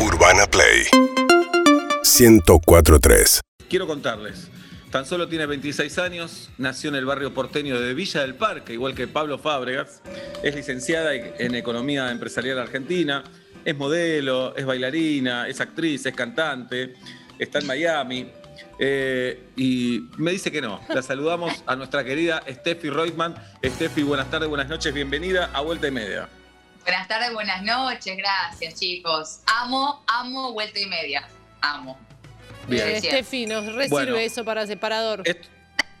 Urbana Play 1043. Quiero contarles. Tan solo tiene 26 años, nació en el barrio porteño de Villa del Parque, igual que Pablo Fábregas. Es licenciada en Economía Empresarial Argentina, es modelo, es bailarina, es actriz, es cantante, está en Miami. eh, y me dice que no. La saludamos a nuestra querida Steffi Reutemann. Steffi, buenas tardes, buenas noches, bienvenida a Vuelta y Media. Buenas tardes, buenas noches, gracias chicos. Amo, amo vuelta y media. Amo. Bien. Eh. Steffi, nos resirve Bueno. eso para separador. Esto,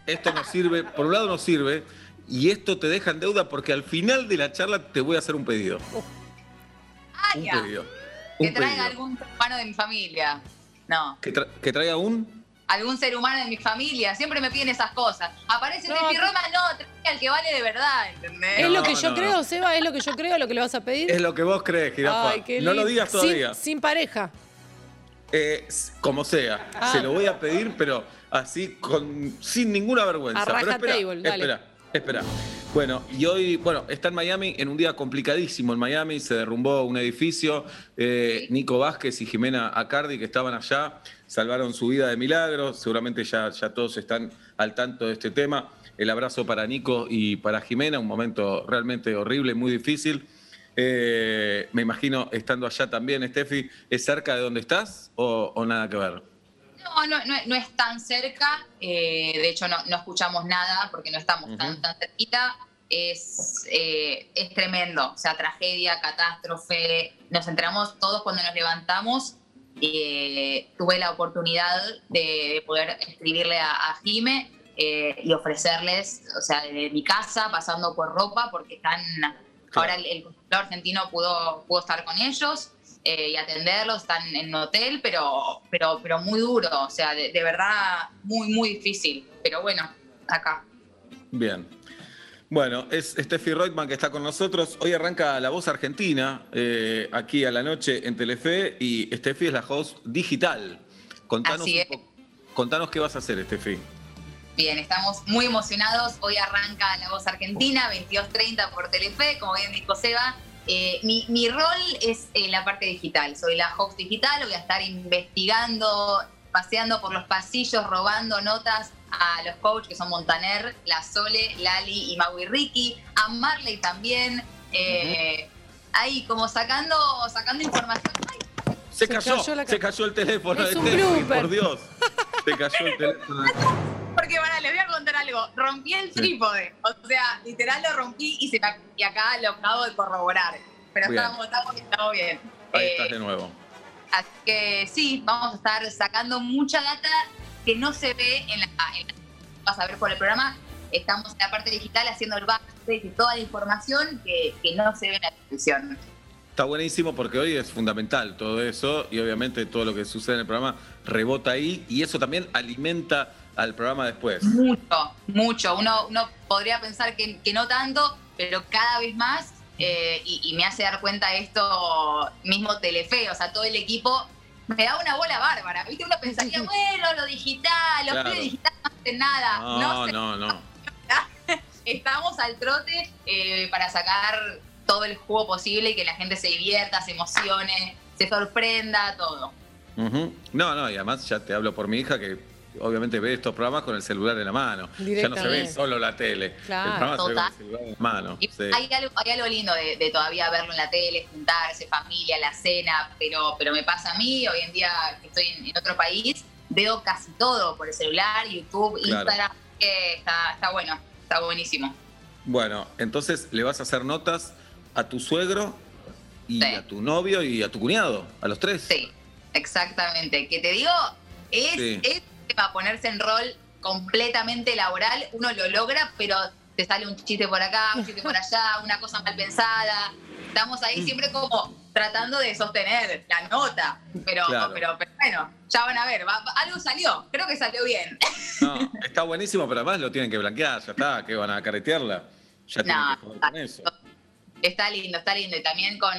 esto nos sirve, por un lado nos sirve, y esto te deja en deuda porque al final de la charla te voy a hacer un pedido. Ah, Un ya. pedido. Que Un traiga pedido. algún ser humano de mi familia. No, Que, tra- que traiga un. Algún ser humano de mi familia. Siempre me piden esas cosas. Aparece No, que- Roma, no, traiga el que vale de verdad, ¿entendés? ¿Es No, lo que yo no, creo, no. Seba? ¿Es lo que yo creo lo que le vas a pedir? Es lo que vos crees. Ay, qué no lo digas Sin- todavía. Sin, pareja. Eh, como sea. Ah. Se lo voy a pedir, pero así, con, sin ninguna vergüenza. Pero espera, dale. espera, espera. Bueno, y hoy, bueno, está en Miami en un día complicadísimo. En Miami se derrumbó un edificio. Eh, Nico Vázquez y Jimena Acardi, que estaban allá, salvaron su vida de milagro. Seguramente ya, ya todos están al tanto de este tema. El abrazo para Nico y para Jimena, un momento realmente horrible, muy difícil. Eh, me imagino estando allá también, Steffi, ¿es cerca de donde estás o, o nada que ver? No, no, no, no es tan cerca. eh, de hecho, no, no escuchamos nada porque no estamos tan, tan cerquita. Es, eh, es tremendo. O sea, tragedia, catástrofe. Nos enteramos todos cuando nos levantamos. Eh, tuve la oportunidad de, de poder escribirle a, a Jime eh, y ofrecerles, o sea, desde mi casa, pasando por ropa, porque están. Ahora el, el consulado argentino pudo, pudo estar con ellos eh, y atenderlos, están en un hotel, pero, pero, pero muy duro, o sea, de, de verdad muy, muy difícil. Pero bueno, acá. Bien. Bueno, es Steffi Reutemann que está con nosotros. Hoy arranca La Voz Argentina, eh, aquí a la noche en Telefe, y Steffi es la host digital. Contanos, Así es. contanos qué vas a hacer, Steffi. Bien, estamos muy emocionados. Hoy arranca La Voz Argentina, 22.30 por Telefe, como bien dijo Seba. Eh, mi, mi rol es en la parte digital. Soy la host digital, voy a estar investigando, paseando por los pasillos, robando notas a los coaches que son Montaner, La Sole, Lali y Maui Ricky, a Marley también. eh, Ahí como sacando, sacando información. Ay, Se, Se cayó, cayó la se cayó el teléfono Es de Steffi, por Dios. Se cayó el teléfono. Porque bueno, les voy a contar algo. Rompí el Sí. trípode. O sea, literal lo rompí y, se me- y acá lo acabo de corroborar. Pero Bien. estamos, estamos, estamos bien. Ahí Eh, estás de nuevo. así que sí, vamos a estar sacando mucha data que no se ve en la, en la- vas a ver por el programa. Estamos en la parte digital haciendo el backstage y toda la información que, que no se ve en la televisión. Está buenísimo porque hoy es fundamental todo eso y obviamente todo lo que sucede en el programa rebota ahí y eso también alimenta al programa después. Mucho, mucho. Uno, uno podría pensar que, que no tanto, pero cada vez más. eh, y, y me hace dar cuenta esto mismo Telefe, o sea, todo el equipo me da una bola bárbara. ¿Viste? Uno pensaría, bueno, lo digital, los Claro. digital no hacen nada. No, No, no, no. Estamos al trote eh, para sacar todo el jugo posible y que la gente se divierta, se emocione, se sorprenda, todo. No, no, y además ya te hablo por mi hija que obviamente ve estos programas con el celular en la mano. Ya no se ve solo la tele. Claro. el programa se ve con el celular en la mano. Y Sí. hay, algo, hay algo lindo de, de todavía verlo en la tele, juntarse, familia, la cena, pero, pero me pasa a mí, hoy en día que estoy en, en otro país, veo casi todo por el celular, YouTube, Claro. Instagram, que está, está bueno, está buenísimo. Bueno, entonces le vas a hacer notas a tu suegro y Sí. a tu novio y a tu cuñado, a los tres. Sí, exactamente. Que te digo, es, Sí. es para ponerse en rol completamente laboral, uno lo logra, pero te sale un chiste por acá, un chiste por allá, una cosa mal pensada. Estamos Mm. ahí siempre como tratando de sostener la nota, pero, Claro. pero, pero bueno, ya van a ver, va- algo salió, creo que salió bien. No, está buenísimo, pero además lo tienen que blanquear, ya está, que van a caretearla. Ya tienen que joder con eso. Está lindo, está lindo. Y también con,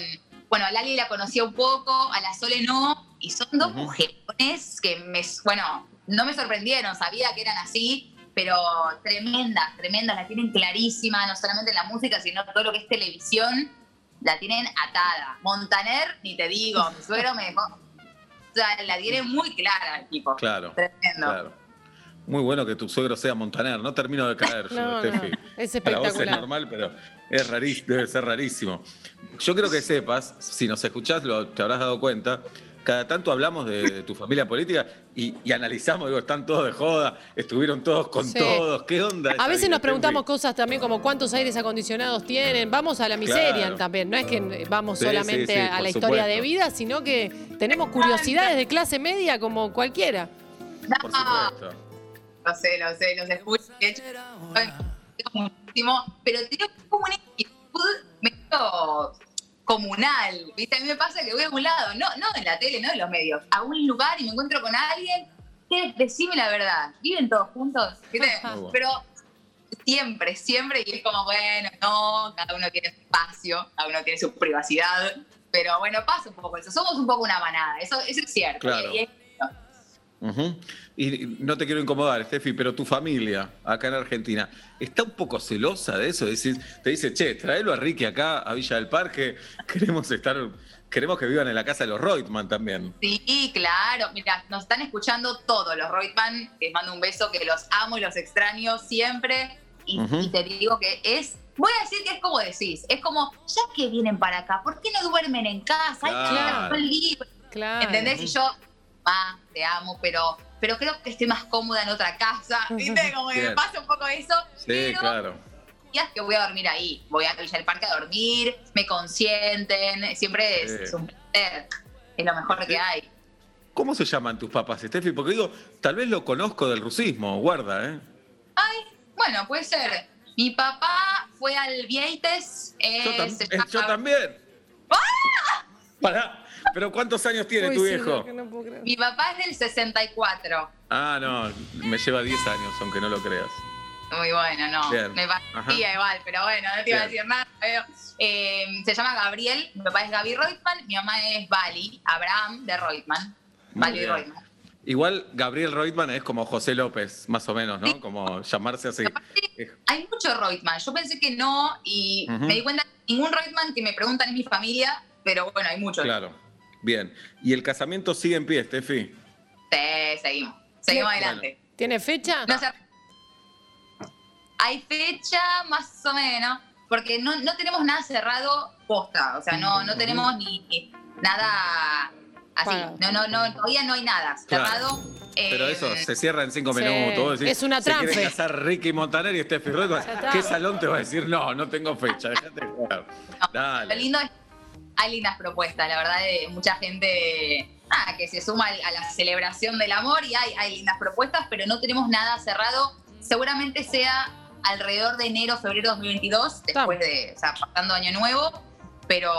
bueno, a Lali la conocía un poco, a la Sole no, y son dos mujeres que me, bueno, no me sorprendieron, sabía que eran así, pero tremendas, tremendas, la tienen clarísima, no solamente en la música, sino todo lo que es televisión. la tienen atada. Montaner, ni te digo, mi suegro me dejó. O sea, la tiene muy clara el tipo. Claro. Tremendo. Claro. Muy bueno que tu suegro sea Montaner. No termino de caer yo, No, no, Steffi. es Para vos es espectacular. normal, pero es rarísimo, debe ser rarísimo. Yo creo que sepas, si nos escuchás, lo, te habrás dado cuenta, cada tanto hablamos de, de tu familia política y, y analizamos, digo, están todos de joda, estuvieron todos con Sí. todos, ¿qué onda? A veces nos preguntamos cosas también como cuántos aires acondicionados tienen. Vamos a la miseria Claro. también. No es que vamos Sí, solamente sí, a la historia de vida, sino que tenemos curiosidades de clase media como cualquiera. Por No, supuesto. Lo sé, lo sé, los escucho. De hecho, muchísimo, pero tengo como una inquietud medio comunal. ¿Viste? A mí me pasa que voy a un lado, no, no en la tele, no en los medios, a un lugar y me encuentro con alguien. que Decime la verdad, ¿viven todos juntos? Pero siempre, siempre, y es como, bueno, no, cada uno tiene su espacio, cada uno tiene su privacidad. Pero bueno, pasa un poco eso. Somos un poco una manada, eso, eso es cierto. Claro. Y- y Ujú. Y no te quiero incomodar, Steffi, pero tu familia acá en Argentina está un poco celosa de eso. Es decir, te dice, che, tráelo a Ricky acá a Villa del Parque. Queremos estar, queremos que vivan en la casa de los Reutemann también. Sí, claro. Mira, nos están escuchando todos los Reutemann. Les mando un beso, que los amo y los extraño siempre. Y, y te digo que es. Voy a decir que es como decís. Es como, ya que vienen para acá, ¿por qué no duermen en casa? Hay que Claro. libres. Claro. ¿Entendés? Y yo, ma, te amo, pero, pero creo que estoy más cómoda en otra casa. ¿Viste? Como que me pasa un poco eso. Sí, pero claro. días que voy a dormir ahí. Voy a Villa del Parque a dormir, me consienten. Siempre es, Sí. es un placer. Es lo mejor que hay. ¿Cómo se llaman tus papás, Steffi? Porque digo, tal vez lo conozco del rusismo, guarda, ¿eh? Bueno, puede ser. Mi papá fue al Vieites. eh, Yo, tam- eh, yo también. Pará, pero ¿cuántos años tiene Uy, tu sí, viejo? no, que no puedo creer. Mi papá es del 64. Ah, no, me lleva 10 años, aunque no lo creas. Muy bueno, no. Bien. Me parecía igual, pero bueno, no te iba a decir nada. pero, eh, se llama Gabriel, mi papá es Gaby Reutemann, mi mamá es Bali, Abraham de Reutemann. Bali. Reutemann. Igual Gabriel Reutemann es como José López, más o menos, ¿no? Como llamarse así. Hay mucho Reutemann. Yo pensé que no y me di cuenta que ningún Reutemann que me preguntan es mi familia, pero bueno, hay muchos. Claro, bien. ¿Y el casamiento sigue en pie, Steffi? Sí, seguimos. Seguimos adelante. ¿Tiene fecha? No sé. Hay fecha más o menos, porque no, no tenemos nada cerrado posta, o sea, no, no tenemos ni nada así. No, no, no, todavía no hay nada Claro. cerrado. Pero Eh, eso se cierra en cinco minutos. Decís, es una Se quiere tranfe. casar Ricky Montaner y Steffi está. ¿Qué salón te va a decir? No, no tengo fecha. Dejate de joder. Lo Dale. lindo es hay lindas propuestas, la verdad, de mucha gente ah, que se suma a la celebración del amor y hay, hay lindas propuestas, pero no tenemos nada cerrado. Seguramente sea alrededor de enero, febrero 2022, después de, o sea, pasando año nuevo, pero,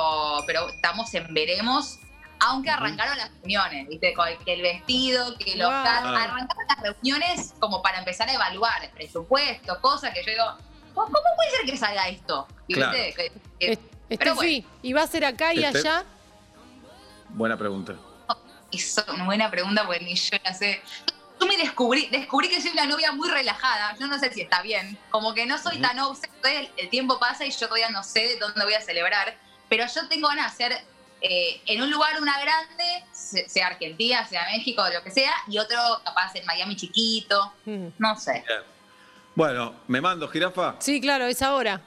pero estamos en veremos. Aunque arrancaron las reuniones, ¿viste? Con que el vestido, que los Wow. Arrancaron las reuniones como para empezar a evaluar el presupuesto, cosas que yo digo, ¿cómo cómo puede ser que salga esto? ¿Viste? Claro. Que- que- Es- Pero Estefi, ¿y va a ser acá y Este- allá? Buena pregunta. Es una buena pregunta porque ni yo la sé. Yo me descubrí, descubrí que soy una novia muy relajada. Yo no sé si está bien. Como que no soy Ujú. tan obse. El, el tiempo pasa y yo todavía no sé dónde voy a celebrar. Pero yo tengo ganas de hacer eh, en un lugar una grande, se- sea Argentina, sea México, lo que sea, y otro capaz en Miami chiquito. No sé. Bien. Bueno, me mando, jirafa. Sí, claro, es ahora.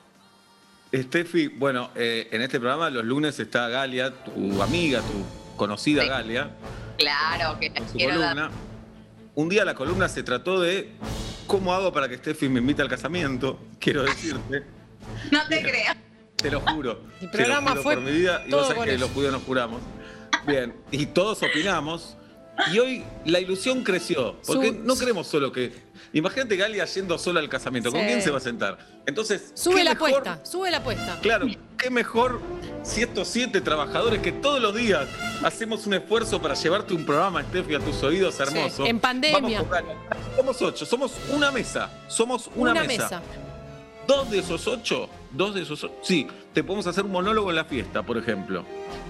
Steffi, bueno, eh, en este programa los lunes está Galia, tu amiga, tu conocida Sí. Galia, Claro que con su dar. columna. Un día la columna se trató de cómo hago para que Steffi me invite al casamiento. Quiero decirte, No te creas. te lo juro. El te lo programa juro fue por mi vida. Y vos sabés que eso. los judíos nos juramos. Bien, y todos opinamos. Y hoy la ilusión creció. Porque no queremos solo que. Imagínate Galia yendo sola al casamiento. ¿Con Sí. quién se va a sentar? Entonces. Sube ¿qué la mejor- apuesta, sube la apuesta. Claro, qué mejor si estos siete trabajadores que todos los días hacemos un esfuerzo para llevarte un programa, Steffi, a tus oídos hermosos. en pandemia. Vamos. Somos ocho, somos una mesa. Somos una, mesa. Dos de esos ocho, dos de esos ocho. Sí, te podemos hacer un monólogo en la fiesta, por ejemplo.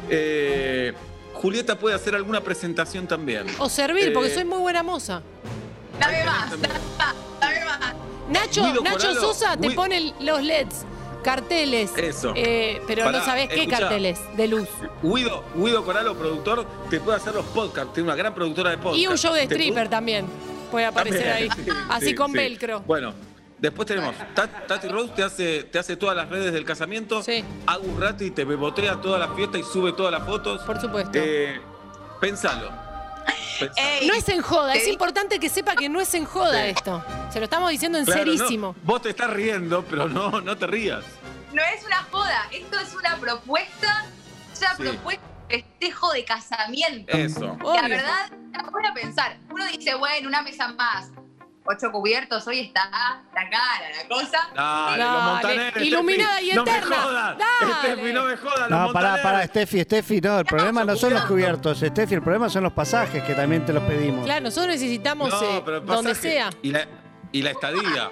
Eh, Julieta puede hacer alguna presentación también. O servir, porque Eh, soy muy buena moza. Dame más, dame más, dame más. Nacho, Guido Nacho Coralo, Sosa te pone los LEDs. carteles. Eso. Eh, pero Pará, no sabés qué escuchá. carteles de luz. Guido, Guido Coralo, productor, te puede hacer los podcasts. Tiene una gran productora de podcasts. Y un show de stripper puede- también. Puede aparecer ahí. Sí, Así sí, con sí. velcro. Bueno, después tenemos Tat- Tati Rose te hace, te hace todas las redes del casamiento. Sí. Agus Ratti te bebotea toda la fiesta y sube todas las fotos. Por supuesto. Eh, pensalo. Pensalo. Ey, No es en joda, es importante que sepa que no es en joda Sí. esto. Se lo estamos diciendo en Claro, no, serísimo. vos te estás riendo, pero no, no te rías. no es una joda, esto es una propuesta, es una Sí. propuesta de festejo de casamiento. Eso. Obvio. La verdad, la a pensar. Uno dice, bueno, una mesa más. Ocho cubiertos, hoy está la cara, la cosa. Dale, Dale, los iluminada Steffi, y No me eterna. jodas. Dale. Steffi, no me jodas. los No, pará, pará, Steffi, Steffi, no, el problema no son los cubiertos, Steffi, el problema son los pasajes que también te los pedimos. Claro, nosotros necesitamos No, eh, pero donde sea. Y la, y la estadía.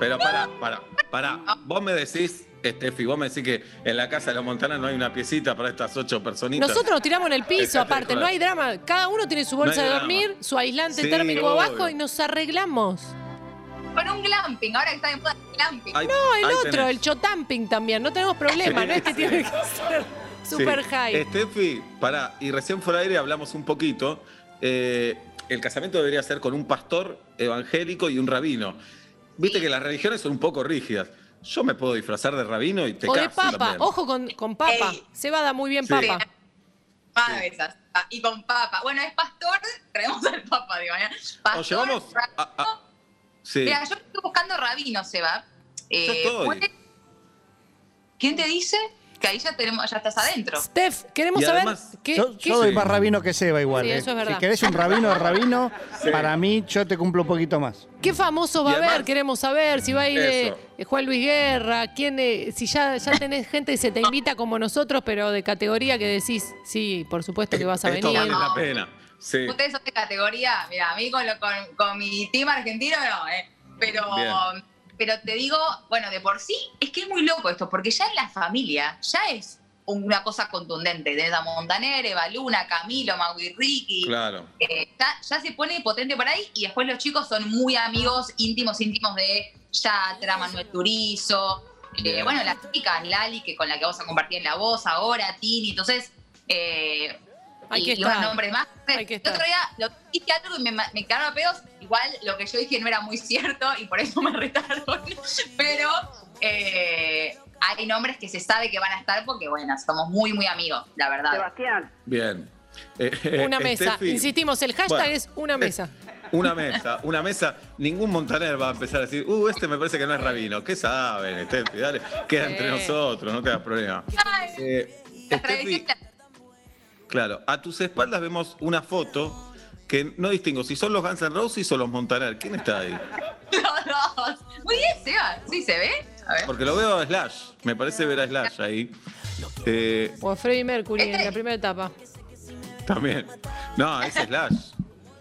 Pero pará, pará, pará. Vos me decís, Steffi, vos me decís que en la casa de los Montaner no hay una piecita para estas ocho personitas. Nosotros nos tiramos en el piso, aparte, no hay drama. Cada uno tiene su bolsa No de drama. dormir, su aislante Sí, térmico obvio. abajo y nos arreglamos. Con un glamping, ahora que está de moda el glamping. Ahí- No, el otro, tenés. el chotamping también, no tenemos problema, Sí, no es que sí. tiene que ser super Sí. high. Steffi, pará, y recién fuera de aire hablamos un poquito. eh, el casamiento debería ser con un pastor evangélico y un rabino. Viste que las religiones son un poco rígidas. Yo me puedo disfrazar de rabino y te o de caso papa, también. ojo con, con papa. Ey. Se va a dar muy bien Sí. papa. Ah, Y con papa. Bueno, es pastor, traemos al papa, digo, ¿eh? Pastor, O llevamos a- a- rabino. Sí. Mira, yo estoy buscando rabino, Seba. Eh, Yo estoy. ¿puede- ¿Quién te dice? Que ahí ya tenemos, ya estás adentro. Steph, queremos Y saber además- qué, Yo, qué- yo doy Sí. más rabino que Seba igual. Sí, eh. eso es verdad. Si querés un rabino de rabino, Sí. para mí yo te cumplo un poquito más. qué famoso va Y a haber. Queremos saber si va a ir eh, Eso. eh, Juan Luis Guerra, quién, eh, si ya, ya tenés gente que se te invita como nosotros, pero de categoría que decís, sí, por supuesto que vas a Esto venir. vale la pena. Sí. Ustedes son de categoría, mira, a mí con, lo- con, con mi team argentino no, ¿eh? Pero, Bien. Pero te digo, bueno, de por sí, es que es muy loco esto, porque ya en la familia ya es una cosa contundente. A Montaner, Eva Luna, Camilo, Maui Ricky. Claro. Eh, ya, ya se pone potente por ahí y después los chicos son muy amigos, íntimos, íntimos de Yatra, Manuel Turizo. eh, bueno, las chicas, Lali, que con la que vamos a compartir en la voz ahora, Tini. Entonces, eh, Hay y, que y unos estar. nombres más. Hay que el otro día lo, dije algo y me, cagaron a pedos. Igual lo que yo dije no era muy cierto y por eso me retaron. Pero eh, hay nombres que se sabe que van a estar porque, bueno, somos muy, muy amigos, la verdad. Bien. Eh, Una mesa. Steffi, Insistimos, el hashtag bueno, es una mesa. Una mesa, una mesa. Ningún Montaner va a empezar a decir, uh, este me parece que no es rabino. ¿Qué saben, Steffi? Dale, queda entre nosotros, no te hagas problema. Ay, Eh, Steffi, claro, a tus espaldas vemos una foto que no distingo si son los Guns N' Roses o los Montaner. ¿Quién está ahí? Los dos. Muy bien, Seba. ¿Sí se ve? A ver. Porque lo veo a Slash. Me parece ver a Slash ahí. Eh, O a Freddie Mercury en Este- la primera etapa. también. No, es Slash.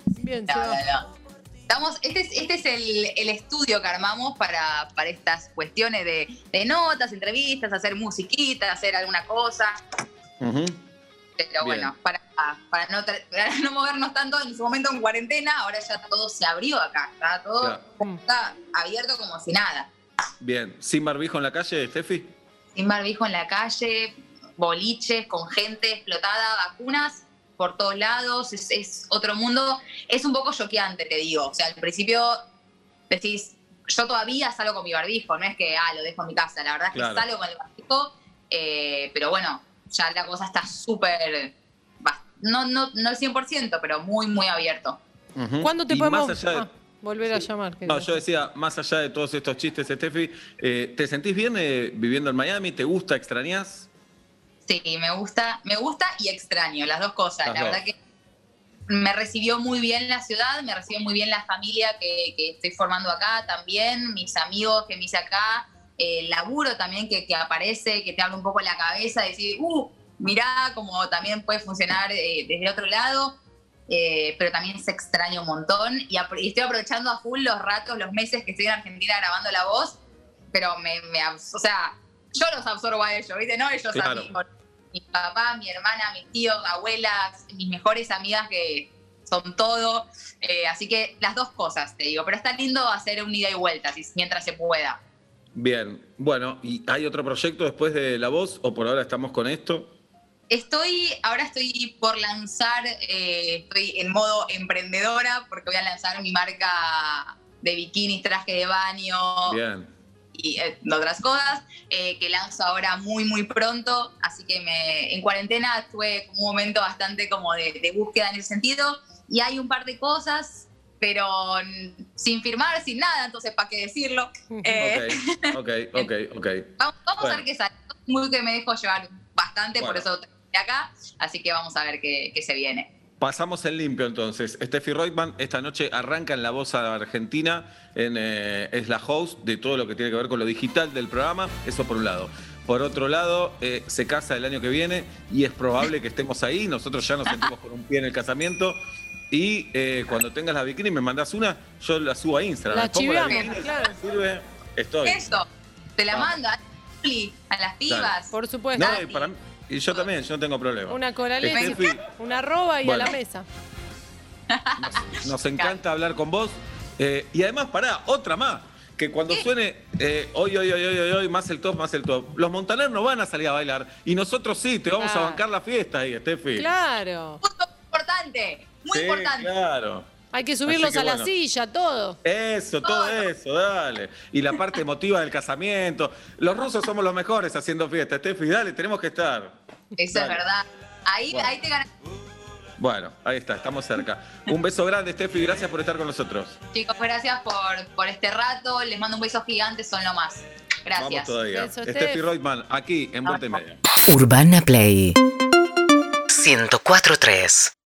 Bien, se No, va. no, no. Estamos, este es, este es el, el estudio que armamos para, para estas cuestiones de, de notas, entrevistas, hacer musiquita, hacer alguna cosa. Ujú. Pero Bien. bueno, para, para, no, para no movernos tanto en su momento en cuarentena, ahora ya todo se abrió acá. Está todo Claro. Está abierto como si nada. Bien. ¿Sin barbijo en la calle, Steffi? Sin barbijo en la calle, boliches con gente explotada, vacunas por todos lados, es, es otro mundo. Es un poco choqueante, te digo. O sea, al principio decís, yo todavía salgo con mi barbijo, no es que, ah, lo dejo en mi casa. La verdad es que Claro. salgo con el barbijo, eh, pero bueno, ya la cosa está súper, no, no, no al 100%, pero muy, muy abierto. Ujú. ¿Cuándo te Y podemos Más allá de, ah, volver a llamar? No, yo decía, más allá de todos estos chistes, Steffi, eh, ¿te sentís bien eh, viviendo en Miami? ¿Te gusta, extrañás? Sí, me gusta, me gusta y extraño, las dos cosas. Las la dos. verdad que me recibió muy bien la ciudad, me recibió muy bien la familia que, que estoy formando acá también, mis amigos que me hice acá, el laburo también que, que aparece, que te abre un poco la cabeza, decir, uh, mirá cómo también puede funcionar eh, desde otro lado. eh, pero también se extraña un montón y, y estoy aprovechando a full los ratos, los meses que estoy en Argentina grabando la voz, pero me, me o sea, yo los absorbo a ellos, ¿viste? No ellos Claro. a mí. Mi papá, mi hermana, mis tíos, abuelas, mis mejores amigas que son todo. Eh, así que las dos cosas, te digo. Pero está lindo hacer un ida y vuelta mientras se pueda. Bien, bueno, ¿y hay otro proyecto después de La Voz o por ahora estamos con esto? Estoy, ahora estoy por lanzar, eh, estoy en modo emprendedora porque voy a lanzar mi marca de bikinis, traje de baño Bien. y eh, otras cosas eh, que lanzo ahora muy, muy pronto. Así que me, en cuarentena estuve un momento bastante como de, de búsqueda en ese sentido y hay un par de cosas, pero sin firmar, sin nada, entonces, ¿para qué decirlo? Eh, Ok, ok, ok, ok. Vamos, vamos Bueno. a ver qué sale. Muy que me dejo llevar bastante, por eso estoy acá. Así que vamos a ver qué, qué se viene. Pasamos en limpio entonces. Steffi Reutemann esta noche arranca en La Voz a Argentina, en, eh, es la host de todo lo que tiene que ver con lo digital del programa, eso por un lado. Por otro lado, eh, se casa el año que viene y es probable que estemos ahí, nosotros ya nos sentimos con un pie en el casamiento. Y eh, cuando tengas la bikini me mandás una, yo la subo a Instagram. La si claro. sirve, estoy. Eso, te la Vamos. mando a a las pibas. Por supuesto. No, y, para mí- y yo también, yo no tengo problema. Una coraleta, Steffi, una arroba y Bueno. a la mesa. Nos, nos encanta hablar con vos. Eh, y además, pará, otra más. Que cuando suene eh, hoy, hoy, hoy, hoy, hoy, hoy, más el top, más el top, los montaneros no van a salir a bailar. Y nosotros sí, te vamos a bancar la fiesta ahí, Steffi. Claro. Importante, muy Sí, importante. claro. Hay que subirlos que a la bueno. silla, todo. Eso, todo eso, dale. Y la parte emotiva del casamiento. Los rusos somos los mejores haciendo fiesta, Steffi, dale, tenemos que estar. Eso Dale. es verdad. Ahí, Bueno. ahí te ganas, Bueno, ahí está, estamos cerca. Un beso grande, Steffi, gracias por estar con nosotros. chicos. Gracias por, por este rato. Les mando un beso gigante, son lo más. Vamos Gracias. todavía. Beso, Steffi Steph. Reutemann, aquí en Vuelta y Media. Urbana Play 104.3